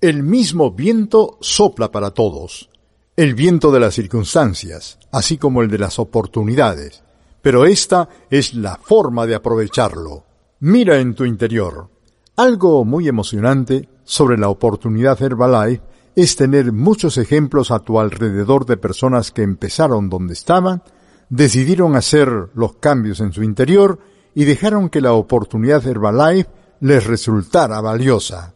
El mismo viento sopla para todos. El viento de las circunstancias, así como el de las oportunidades. Pero esta es la forma de aprovecharlo. Mira en tu interior. Algo muy emocionante sobre la oportunidad Herbalife es tener muchos ejemplos a tu alrededor de personas que empezaron donde estaban, decidieron hacer los cambios en su interior y dejaron que la oportunidad Herbalife les resultara valiosa.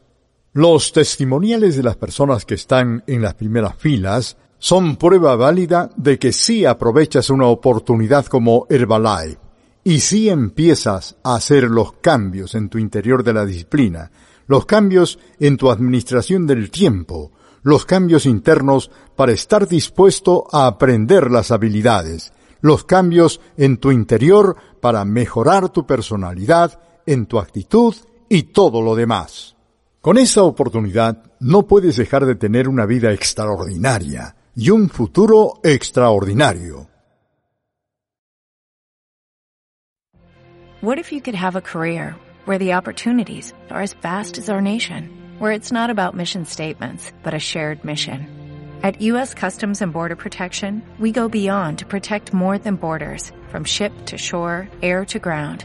Los testimoniales de las personas que están en las primeras filas son prueba válida de que sí aprovechas una oportunidad como Herbalife y sí empiezas a hacer los cambios en tu interior de la disciplina, los cambios en tu administración del tiempo, los cambios internos para estar dispuesto a aprender las habilidades, los cambios en tu interior para mejorar tu personalidad, en tu actitud y todo lo demás. Con esa oportunidad no puedes dejar de tener una vida extraordinaria y un futuro extraordinario. What if you could have a career where the opportunities are as vast as our nation, where it's not about mission statements, but a shared mission? At U.S. Customs and Border Protection, we go beyond to protect more than borders, from ship to shore, air to ground